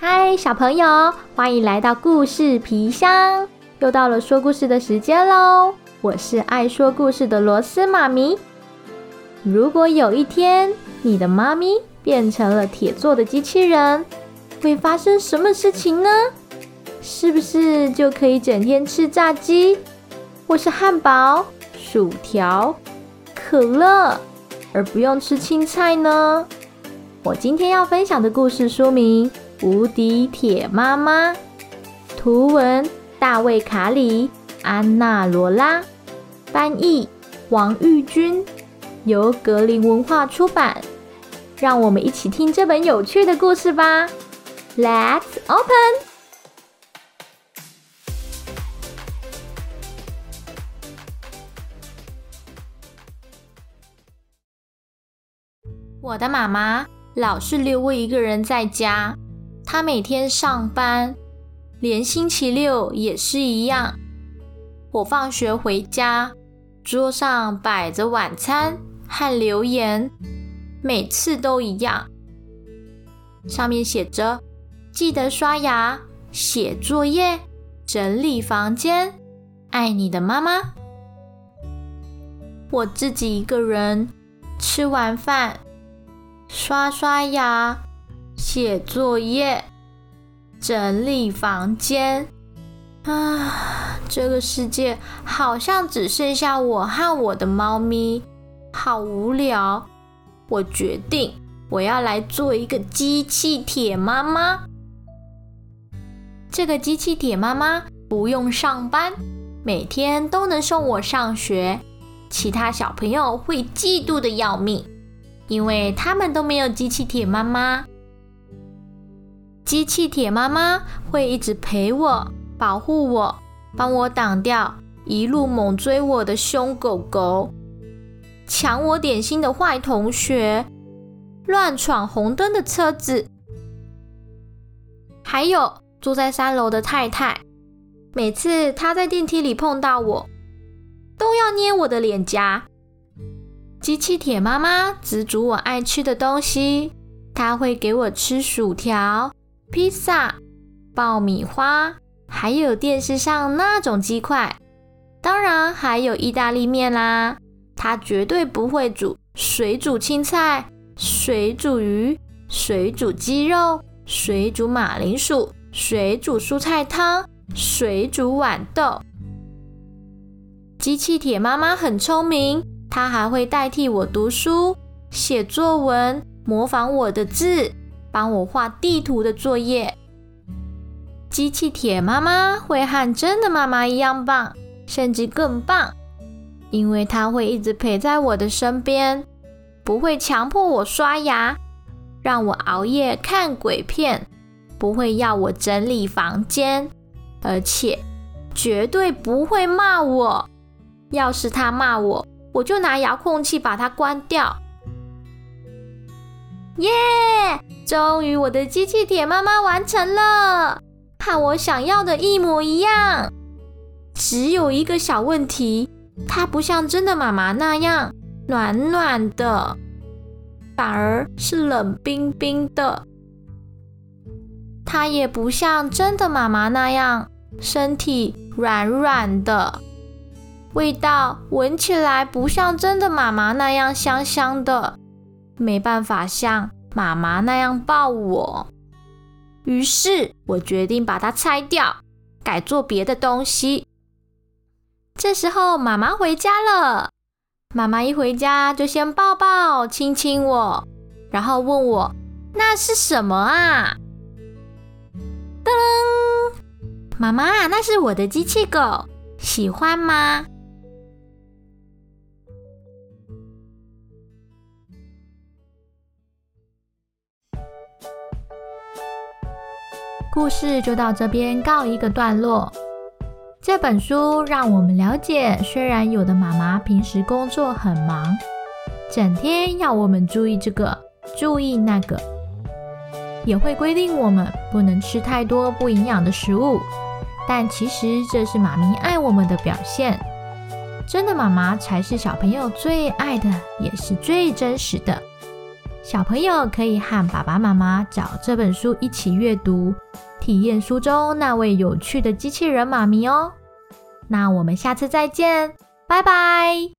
嗨，小朋友，欢迎来到故事皮箱，又到了说故事的时间喽！我是爱说故事的螺丝妈咪。如果有一天你的妈咪变成了铁做的机器人，会发生什么事情呢？是不是就可以整天吃炸鸡，或是汉堡、薯条、可乐，而不用吃青菜呢？我今天要分享的故事书名。无敌铁妈妈，图文大卫卡里、安娜罗拉，翻译王玉君，由格林文化出版。让我们一起听这本有趣的故事吧。Let's open。我的妈妈老是留我一个人在家。他每天上班，连星期六也是一样。我放学回家，桌上摆着晚餐和留言，每次都一样，上面写着：“记得刷牙、写作业、整理房间，爱你的妈妈。”我自己一个人吃完饭，刷刷牙。写作业，整理房间啊！这个世界好像只剩下我和我的猫咪，好无聊。我决定，我要来做一个机器铁妈妈。这个机器铁妈妈不用上班，每天都能送我上学。其他小朋友会嫉妒的要命，因为他们都没有机器铁妈妈。机器铁妈妈会一直陪我、保护我、帮我挡掉一路猛追我的凶狗狗、抢我点心的坏同学、乱闯红灯的车子，还有住在三楼的太太。每次她在电梯里碰到我，都要捏我的脸颊。机器铁妈妈只煮我爱吃的东西，她会给我吃薯条。披萨、爆米花，还有电视上那种鸡块，当然还有意大利面啦。它绝对不会煮水煮青菜、水煮鱼、水煮鸡肉、水煮马铃薯、水煮蔬菜汤、水煮豌豆。机器铁妈妈很聪明，她还会代替我读书、写作文，模仿我的字。帮我画地图的作业，机器铁妈妈会和真的妈妈一样棒，甚至更棒，因为她会一直陪在我的身边，不会强迫我刷牙，让我熬夜看鬼片，不会要我整理房间，而且绝对不会骂我。要是他骂我，我就拿遥控器把它关掉。耶！终于，我的机器铁妈妈完成了，和我想要的一模一样。只有一个小问题，它不像真的妈妈那样暖暖的，反而是冷冰冰的。它也不像真的妈妈那样身体软软的，味道闻起来不像真的妈妈那样香香的，没办法像。妈妈那样抱我，于是我决定把它拆掉，改做别的东西。这时候妈妈回家了，妈妈一回家就先抱抱、亲亲我，然后问我那是什么啊？噔，妈妈，那是我的机器狗，喜欢吗？故事就到这边告一个段落。这本书让我们了解，虽然有的妈妈平时工作很忙，整天要我们注意这个、注意那个，也会规定我们不能吃太多不营养的食物。但其实这是妈咪爱我们的表现。真的妈妈才是小朋友最爱的，也是最真实的。小朋友可以和爸爸妈妈找这本书一起阅读，体验书中那位有趣的机器人妈咪哦。那我们下次再见，拜拜。